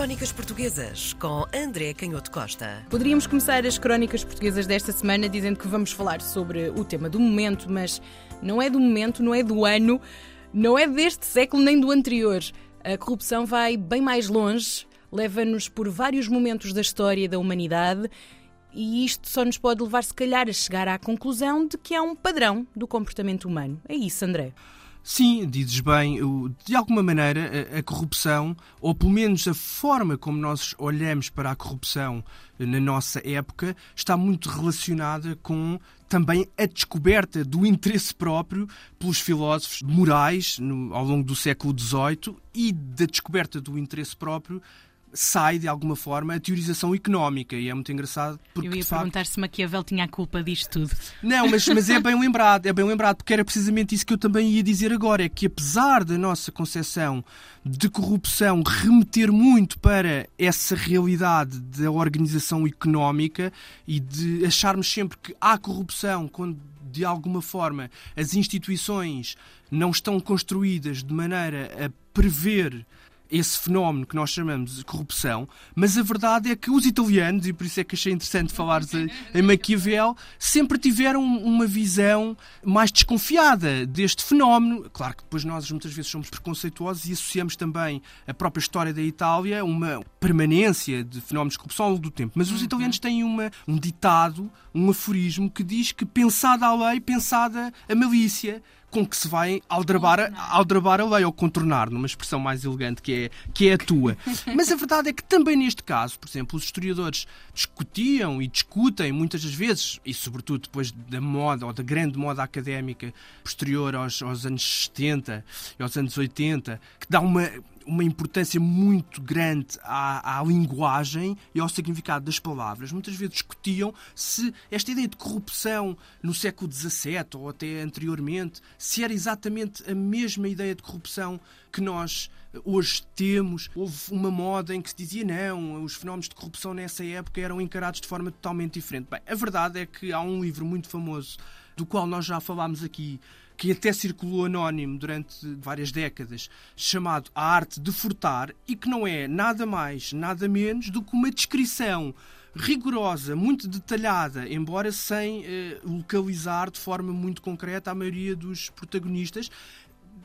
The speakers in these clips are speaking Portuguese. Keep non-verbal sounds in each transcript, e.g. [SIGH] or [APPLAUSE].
Crónicas Portuguesas com André Canhoto Costa. Poderíamos começar as crónicas portuguesas desta semana dizendo que vamos falar sobre o tema do momento, mas não é do momento, não é do ano, não é deste século nem do anterior. A corrupção vai bem mais longe, leva-nos por vários momentos da história da humanidade e isto só nos pode levar, se calhar, a chegar à conclusão de que há um padrão do comportamento humano. É isso, André. Sim, dizes bem, de alguma maneira a, corrupção, ou pelo menos a forma como nós olhamos para a corrupção na nossa época, está muito relacionada com também a descoberta do interesse próprio pelos filósofos morais ao longo do século XVIII e da descoberta do interesse próprio sai, de alguma forma, a teorização económica. E é muito engraçado porque. Eu ia perguntar se Maquiavel tinha a culpa disto tudo. Não, mas, mas é [LAUGHS] bem lembrado, é bem lembrado, porque era precisamente isso que eu também ia dizer agora: é que apesar da nossa concepção de corrupção remeter muito para essa realidade da organização económica e de acharmos sempre que há corrupção quando de alguma forma as instituições não estão construídas de maneira a prever esse fenómeno que nós chamamos de corrupção, mas a verdade é que os italianos, e por isso é que achei interessante falar em Maquiavel, sempre tiveram uma visão mais desconfiada deste fenómeno. Claro que depois nós muitas vezes somos preconceituosos e associamos também a própria história da Itália uma permanência de fenómenos de corrupção ao longo do tempo. Mas os uhum. italianos têm uma, um ditado, um aforismo que diz que pensada a lei, pensada a malícia com que se vai aldrabar aldrabar a lei ou contornar, numa expressão mais elegante que é, que é a tua. [LAUGHS] Mas a verdade é que também neste caso, por exemplo, os historiadores discutiam e discutem muitas das vezes, e sobretudo depois da moda ou da grande moda académica posterior aos, aos anos 70 e aos anos 80, que dá uma uma importância muito grande à, à, linguagem e ao significado das palavras. Muitas vezes discutiam se esta ideia de corrupção no século XVII ou até anteriormente, se era exatamente a mesma ideia de corrupção que nós hoje temos. Houve uma moda em que se dizia não, os fenómenos de corrupção nessa época eram encarados de forma totalmente diferente. Bem, a verdade é que há um livro muito famoso do qual nós já falámos aqui, que até circulou anónimo durante várias décadas, chamado A Arte de Furtar, e que não é nada mais, nada menos do que uma descrição rigorosa, muito detalhada, embora sem eh, localizar de forma muito concreta a maioria dos protagonistas,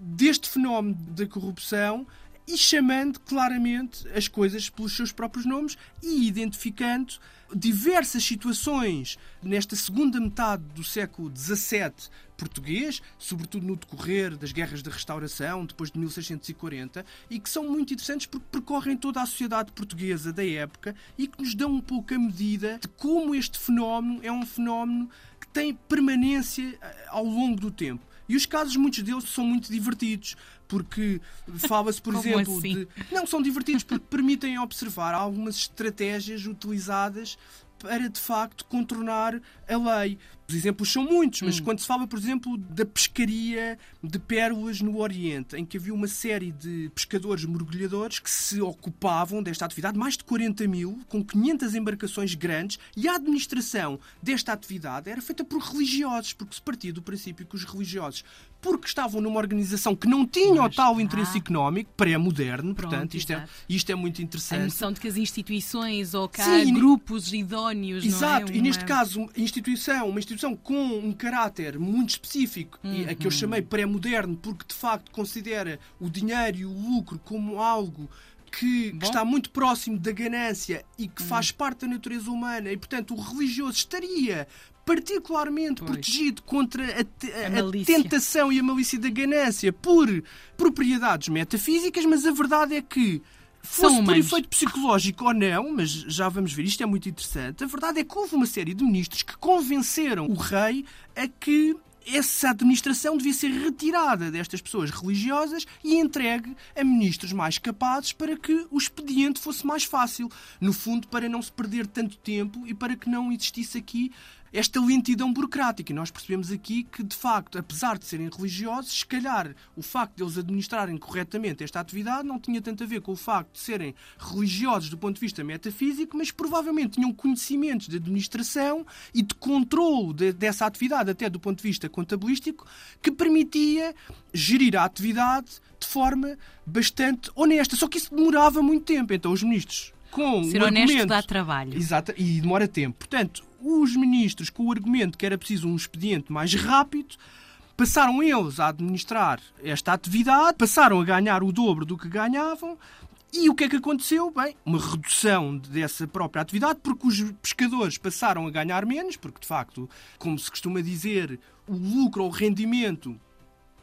deste fenómeno da corrupção e chamando claramente as coisas pelos seus próprios nomes e identificando diversas situações nesta segunda metade do século XVII português, sobretudo no decorrer das guerras da restauração, depois de 1640, e que são muito interessantes porque percorrem toda a sociedade portuguesa da época e que nos dão um pouco a medida de como este fenómeno é um fenómeno que tem permanência eh, ao longo do tempo. E os casos, muitos deles, são muito divertidos, porque [LAUGHS] fala-se, por exemplo, assim? de. Não, são divertidos porque permitem observar algumas estratégias utilizadas para de facto contornar a lei. Os exemplos são muitos, mas hum. quando se fala, por exemplo, da pescaria de pérolas no Oriente, em que havia uma série de pescadores mergulhadores que se ocupavam desta atividade, mais de 40 mil, com 500 embarcações grandes, e a administração desta atividade era feita por religiosos, porque se partia do princípio que os religiosos, porque estavam numa organização que não tinha mas, o tal interesse ah, económico, pré-moderno, portanto, isto é, isto é muito interessante. A noção de que as instituições ou cá Sim, grupos idóneos. Exato, é? e neste caso, instituição, uma instituição com um caráter muito específico, uhum. e a que eu chamei pré-moderno, porque de facto considera o dinheiro e o lucro como algo que, que, está muito próximo da ganância e que faz uhum. parte da natureza humana, e portanto o religioso estaria particularmente pois. protegido contra a, a, a, a tentação e a malícia da ganância por propriedades metafísicas, mas a verdade é que Fosse por efeito psicológico ou não, mas já vamos ver, isto é muito interessante. A verdade é que houve uma série de ministros que convenceram o rei a que essa administração devia ser retirada destas pessoas religiosas e entregue a ministros mais capazes para que o expediente fosse mais fácil. No fundo, para não se perder tanto tempo e para que não existisse aqui esta lentidão burocrática. E nós percebemos aqui que, de facto, apesar de serem religiosos, se calhar o facto de eles administrarem corretamente esta atividade não tinha tanto a ver com o facto de serem religiosos do ponto de vista metafísico, mas provavelmente tinham conhecimentos de administração e de controle de, dessa atividade, até do ponto de vista contabilístico, que permitia gerir a atividade de forma bastante honesta. Só que isso demorava muito tempo. Então, os ministros com Ser o honesto argumento... dá trabalho. Exato, e demora tempo. Portanto, os ministros, com o argumento que era preciso um expediente mais rápido, passaram eles a administrar esta atividade, passaram a ganhar o dobro do que ganhavam. E o que é que aconteceu? Bem, uma redução dessa própria atividade, porque os pescadores passaram a ganhar menos, porque de facto, como se costuma dizer, o lucro ou o rendimento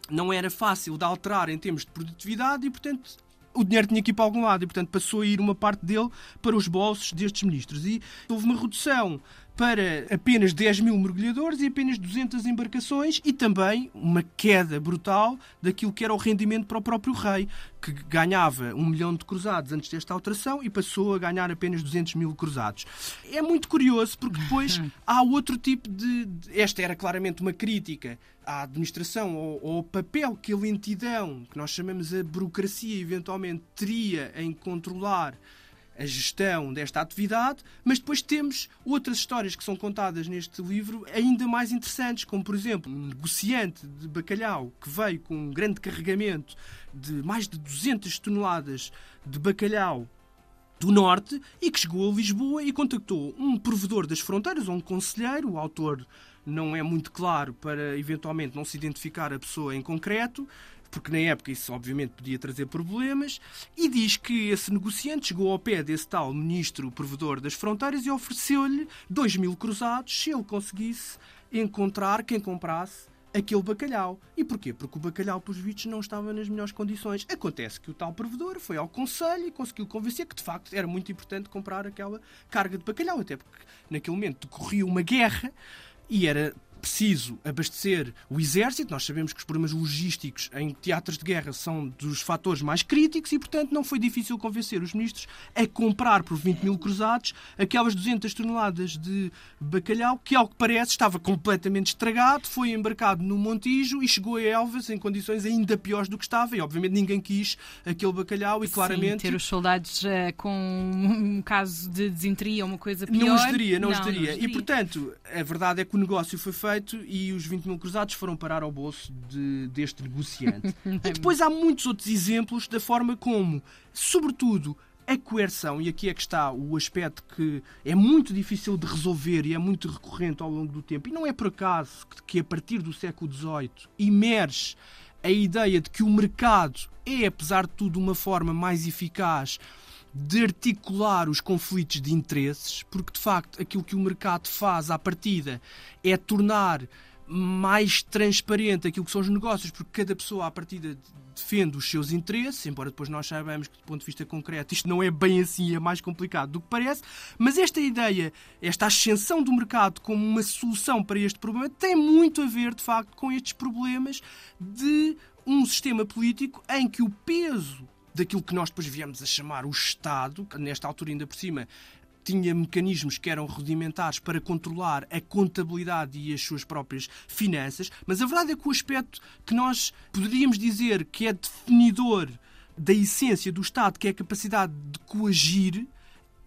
não era fácil de alterar em termos de produtividade e, portanto, o dinheiro tinha que ir para algum lado e, portanto, passou a ir uma parte dele para os bolsos destes ministros. E houve uma redução para apenas 10 mil mergulhadores e apenas 200 embarcações e também uma queda brutal daquilo que era o rendimento para o próprio rei, que ganhava um milhão de cruzados antes desta alteração e passou a ganhar apenas 200 mil cruzados. É muito curioso porque depois [LAUGHS] há outro tipo de... Esta era claramente uma crítica à administração ou ao papel que a lentidão, que nós chamamos a burocracia, eventualmente teria em controlar a gestão desta atividade, mas depois temos outras histórias que são contadas neste livro ainda mais interessantes, como por exemplo um negociante de bacalhau que veio com um grande carregamento de mais de 200 toneladas de bacalhau do Norte e que chegou a Lisboa e contactou um provedor das fronteiras, ou um conselheiro, o autor não é muito claro para eventualmente não se identificar a pessoa em concreto, porque na época isso obviamente podia trazer problemas, e diz que esse negociante chegou ao pé desse tal ministro provedor das fronteiras e ofereceu-lhe 2 mil cruzados se ele conseguisse encontrar quem comprasse aquele bacalhau. E porquê? Porque o bacalhau, pelos vistos, não estava nas melhores condições. Acontece que o tal provedor foi ao conselho e conseguiu convencer que, de facto, era muito importante comprar aquela carga de bacalhau, até porque naquele momento decorria uma guerra e era preciso abastecer o exército. Nós sabemos que os problemas logísticos em teatros de guerra são dos fatores mais críticos e, portanto, não foi difícil convencer os ministros a comprar por 20 mil cruzados aquelas 200 toneladas de bacalhau que, ao que parece, estava completamente estragado, foi embarcado no Montijo e chegou a Elvas em condições ainda piores do que estava e, obviamente, ninguém quis aquele bacalhau e, claramente... Sim, ter os soldados uh, com um caso de desinteria ou uma coisa pior... Não os daria, não, não os daria. E, portanto, a verdade é que o negócio foi feito feito e os 20 mil cruzados foram parar ao bolso de, deste negociante. [LAUGHS] e depois há muitos outros exemplos da forma como, sobretudo, a coerção, e aqui é que está o aspecto que é muito difícil de resolver e é muito recorrente ao longo do tempo, e não é por acaso que a partir do século XVIII emerge a ideia de que o mercado é, apesar de tudo, uma forma mais eficaz de articular os conflitos de interesses, porque de facto aquilo que o mercado faz à partida é tornar mais transparente aquilo que são os negócios, porque cada pessoa à partida defende os seus interesses, embora depois nós saibamos que do ponto de vista concreto isto não é bem assim, é mais complicado do que parece, mas esta ideia, esta ascensão do mercado como uma solução para este problema tem muito a ver de facto com estes problemas de um sistema político em que o peso daquilo que nós depois viemos a chamar o Estado, que nesta altura ainda por cima tinha mecanismos que eram rudimentares para controlar a contabilidade e as suas próprias finanças, mas a verdade é que o aspecto que nós poderíamos dizer que é definidor da essência do Estado, que é a capacidade de coagir,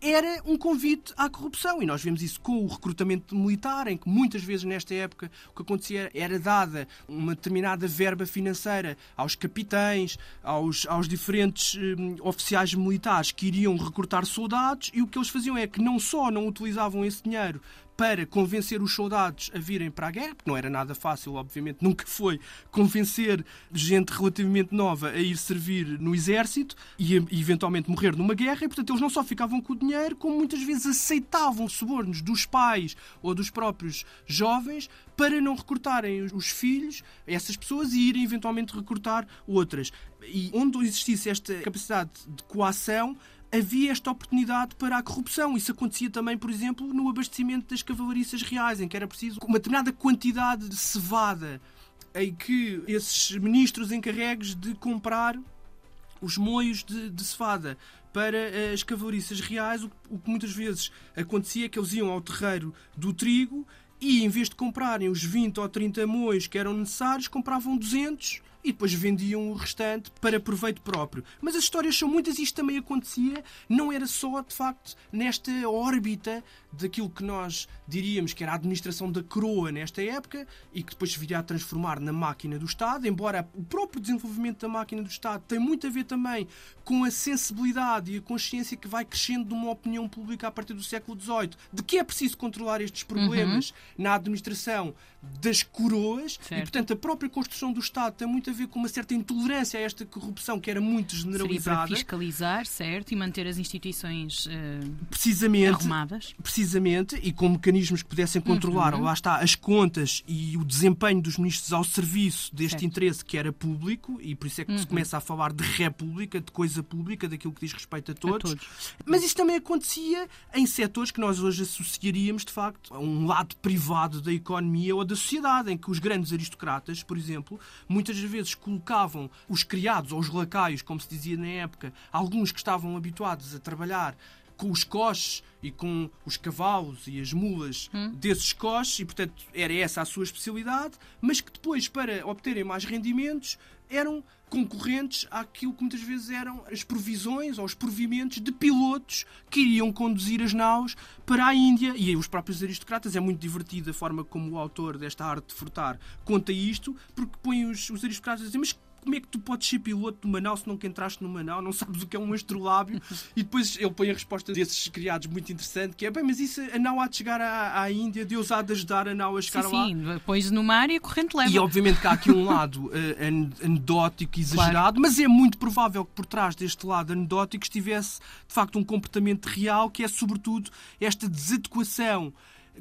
era um convite à corrupção. E nós vemos isso com o recrutamento militar, em que muitas vezes nesta época o que acontecia era dada uma determinada verba financeira aos capitães, aos, aos diferentes hum, oficiais militares que iriam recrutar soldados, e o que eles faziam é que não só não utilizavam esse dinheiro para convencer os soldados a virem para a guerra, porque não era nada fácil, obviamente, nunca foi convencer gente relativamente nova a ir servir no exército e eventualmente morrer numa guerra, e portanto eles não só ficavam com o dinheiro, como muitas vezes aceitavam subornos dos pais ou dos próprios jovens para não recrutarem os filhos, essas pessoas, e irem eventualmente recrutar outras. E onde existisse esta capacidade de coação, havia esta oportunidade para a corrupção. Isso acontecia também, por exemplo, no abastecimento das cavalariças reais, em que era preciso uma determinada quantidade de cevada, em que esses ministros encarregues de comprar os moios de, de cevada para as cavalariças reais, o, o que muitas vezes acontecia é que eles iam ao terreiro do trigo e em vez de comprarem os 20 ou 30 mois que eram necessários, compravam 200 e depois vendiam o restante para proveito próprio. Mas as histórias são muitas e isto também acontecia, não era só, de facto, nesta órbita daquilo que nós diríamos que era a administração da coroa nesta época e que depois se viria a transformar na máquina do Estado, embora o próprio desenvolvimento da máquina do Estado tem muito a ver também com a sensibilidade e a consciência que vai crescendo de uma opinião pública a partir do século XVIII, de que é preciso controlar estes problemas uhum. na administração das coroas certo. e, portanto, a própria construção do Estado tem muito a ver com uma certa intolerância a esta corrupção que era muito generalizada. Seria para fiscalizar, certo, e manter as instituições uh, precisamente, arrumadas. Precisamente, e com mecanismos que pudessem controlar, uhum. lá está, as contas e o desempenho dos ministros ao serviço deste certo. interesse que era público, e por isso é que uhum. se começa a falar de república, de coisa pública, daquilo que diz respeito a todos. a todos. Mas isso também acontecia em setores que nós hoje associaríamos, de facto, a um lado privado da economia ou da sociedade, em que os grandes aristocratas, por exemplo, muitas vezes colocavam os criados ou os lacaios, como se dizia na época, alguns que estavam habituados a trabalhar com os coches e com os cavalos e as mulas hum. desses coches, e portanto era essa a sua especialidade, mas que depois, para obterem mais rendimentos, eram concorrentes àquilo que muitas vezes eram as provisões ou os provimentos de pilotos que iriam conduzir as naus para a Índia. E os próprios aristocratas, é muito divertido a forma como o autor desta arte de furtar conta isto, porque põe os, os aristocratas a dizer, mas como é que tu podes ser piloto de uma nau se nunca entraste numa nau, não sabes o que é um astrolábio? [LAUGHS] e depois ele põe a resposta desses criados muito interessante, que é, bem, mas isso, a nau há de chegar à, à Índia, Deus há de ajudar a nau a chegar sim, lá. Sim, depois no mar e a corrente leva. E obviamente que há aqui um lado uh, anedótico e exagerado, claro. mas é muito provável que por trás deste lado anedótico estivesse, de facto, um comportamento real, que é, sobretudo, esta desadequação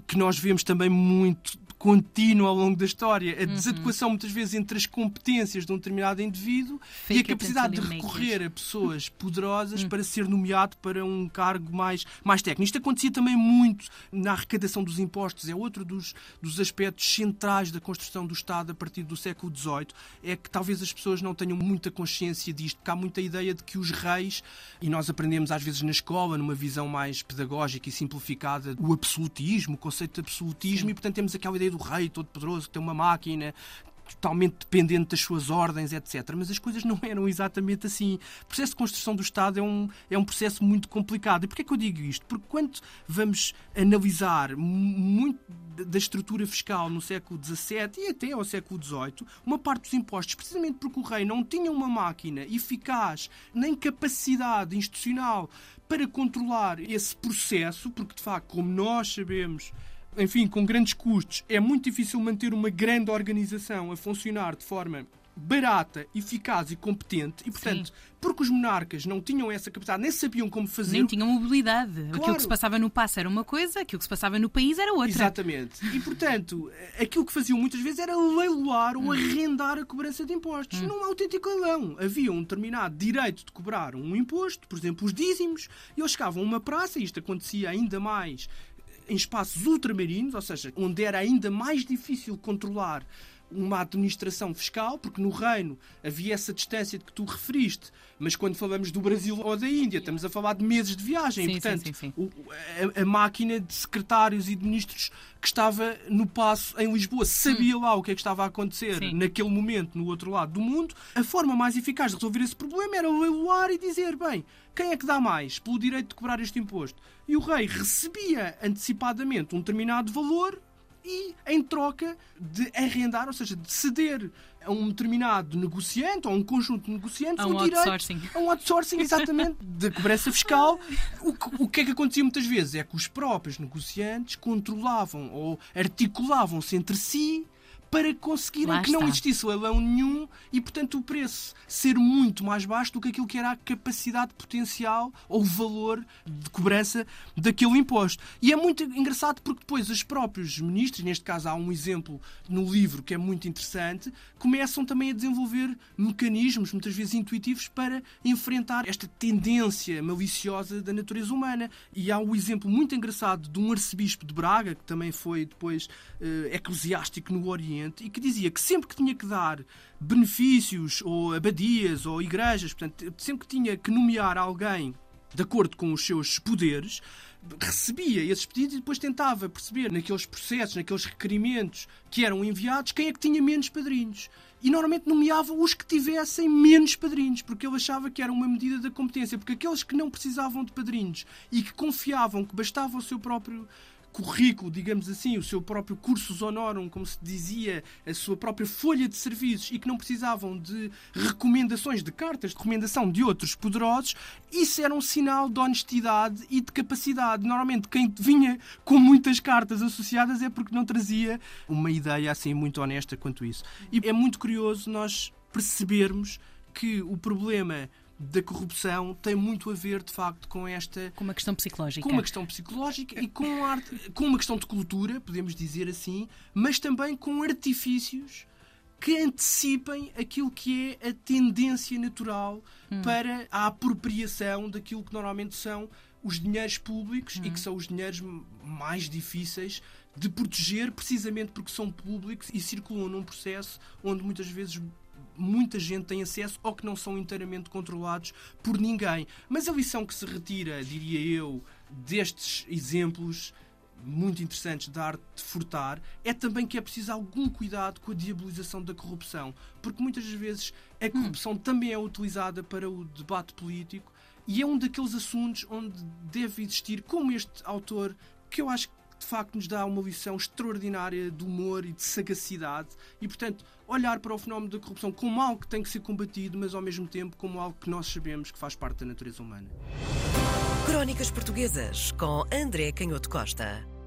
que nós vemos também muito contínua ao longo da história. A uhum. desadequação, muitas vezes, entre as competências de um determinado indivíduo Fake e a capacidade de recorrer a pessoas poderosas uhum. para ser nomeado para um cargo mais, mais técnico. Isto acontecia também muito na arrecadação dos impostos. É outro dos, dos aspectos centrais da construção do Estado a partir do século XVIII. É que talvez as pessoas não tenham muita consciência disto, porque há muita ideia de que os reis, e nós aprendemos às vezes na escola, numa visão mais pedagógica e simplificada, o absolutismo, o conceito de absolutismo, Sim. e portanto temos aquela ideia do rei todo-poderoso que tem uma máquina totalmente dependente das suas ordens, etc. Mas as coisas não eram exatamente assim. O processo de construção do Estado é um, é um processo muito complicado. E porquê é que eu digo isto? Porque quando vamos analisar muito da estrutura fiscal no século XVII e até ao século XVIII, uma parte dos impostos, precisamente porque o rei não tinha uma máquina eficaz nem capacidade institucional para controlar esse processo, porque de facto, como nós sabemos, enfim, com grandes custos, é muito difícil manter uma grande organização a funcionar de forma barata, eficaz e competente e, portanto, Sim. porque os monarcas não tinham essa capacidade, nem sabiam como fazer. Nem tinham mobilidade. Claro. Aquilo que se passava no passo era uma coisa, aquilo que se passava no país era outra. Exatamente. E, portanto, aquilo que faziam muitas vezes era leiloar ou arrendar a cobrança de impostos. Hum. Num autêntico leilão. Havia um determinado direito de cobrar um imposto, por exemplo, os dízimos, e eles chegavam a uma praça, e isto acontecia ainda mais em espaços ultramarinos, ou seja, onde era ainda mais difícil controlar uma administração fiscal, porque no Reino havia essa distância de que tu referiste, mas quando falamos do Brasil ou da Índia, estamos a falar de meses de viagem. Sim, e, portanto, sim, sim, o, a, a, máquina de secretários e de ministros que estava no passo em Lisboa sabia hum. lá o que é que estava a acontecer naquele momento no outro lado do mundo. A forma mais eficaz de resolver esse problema era leiloar e dizer: bem, quem é que dá mais pelo direito de cobrar este imposto? E o rei recebia antecipadamente um determinado valor e em troca de arrendar, ou seja, de ceder a um determinado negociante ou a um conjunto de negociantes a um o direito outsourcing. a um outsourcing exatamente de cobrança fiscal. O que, o que é que acontecia muitas vezes é que os próprios negociantes controlavam ou articulavam-se entre si para conseguirem que não existisse leilão nenhum e, portanto, o preço ser muito mais baixo do que aquilo que era a capacidade potencial ou valor de cobrança daquele imposto. E é muito engraçado porque depois os próprios ministros, neste caso há um exemplo no livro que é muito interessante, começam também a desenvolver mecanismos, muitas vezes intuitivos, para enfrentar esta tendência maliciosa da natureza humana. E há um exemplo muito engraçado de um arcebispo de Braga, que também foi depois uh, eclesiástico no Oriente, e que dizia que sempre que tinha que dar benefícios ou abadias ou igrejas, portanto, sempre que tinha que nomear alguém de acordo com os seus poderes, recebia esses pedidos e depois tentava perceber naqueles processos, naqueles requerimentos que eram enviados, quem é que tinha menos padrinhos. E normalmente nomeava os que tivessem menos padrinhos, porque ele achava que era uma medida da competência, porque aqueles que não precisavam de padrinhos e que confiavam que bastava o seu próprio currículo, digamos assim, o seu próprio cursus honorum, como se dizia, a sua própria folha de serviços e que não precisavam de recomendações, de cartas de recomendação de outros poderosos, isso era um sinal de honestidade e de capacidade. Normalmente, quem vinha com muitas cartas associadas é porque não trazia uma ideia assim muito honesta quanto isso. E é muito curioso nós percebermos que o problema da corrupção tem muito a ver, de facto, com esta. Com uma questão psicológica. Com uma questão psicológica e com, arte, com uma questão de cultura, podemos dizer assim, mas também com artifícios que antecipem aquilo que é a tendência natural hum. para a apropriação daquilo que normalmente são os dinheiros públicos hum. e que são os dinheiros mais difíceis de proteger, precisamente porque são públicos e circulam num processo onde muitas vezes muita gente tem acesso ou que não são inteiramente controlados por ninguém. Mas a lição que se retira, diria eu, destes exemplos muito interessantes da arte de furtar é também que é preciso algum cuidado com a diabolização da corrupção, porque muitas vezes a hum. corrupção hum. também é utilizada para o debate político e é um daqueles assuntos onde deve existir, como este autor, que eu acho que de facto nos dá uma lição extraordinária de humor e de sagacidade e, portanto, olhar para o fenómeno da corrupção como algo que tem que ser combatido, mas ao mesmo tempo como algo que nós sabemos que faz parte da natureza humana. Crónicas Portuguesas com André Canhoto Costa.